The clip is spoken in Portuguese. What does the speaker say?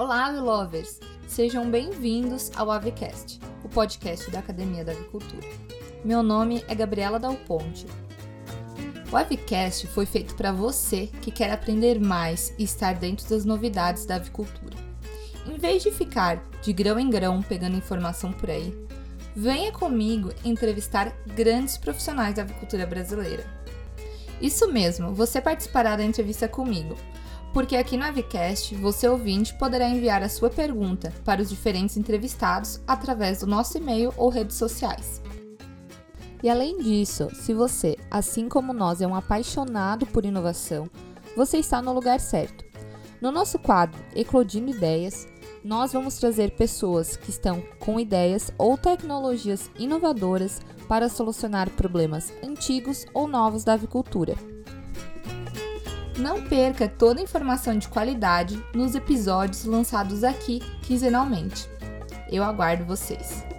Olá, lovers! Sejam bem-vindos ao Avicast, o podcast da Academia da Avicultura. Meu nome é Gabriela Dal Ponte. O Avicast foi feito para você que quer aprender mais e estar dentro das novidades da avicultura. Em vez de ficar de grão em grão pegando informação por aí, venha comigo entrevistar grandes profissionais da avicultura brasileira. Isso mesmo, você participará da entrevista comigo, porque aqui no Avicast você ouvinte poderá enviar a sua pergunta para os diferentes entrevistados através do nosso e-mail ou redes sociais. E além disso, se você, assim como nós, é um apaixonado por inovação, você está no lugar certo. No nosso quadro Eclodindo Ideias, nós vamos trazer pessoas que estão com ideias ou tecnologias inovadoras para solucionar problemas antigos ou novos da avicultura. Não perca toda a informação de qualidade nos episódios lançados aqui quinzenalmente. Eu aguardo vocês!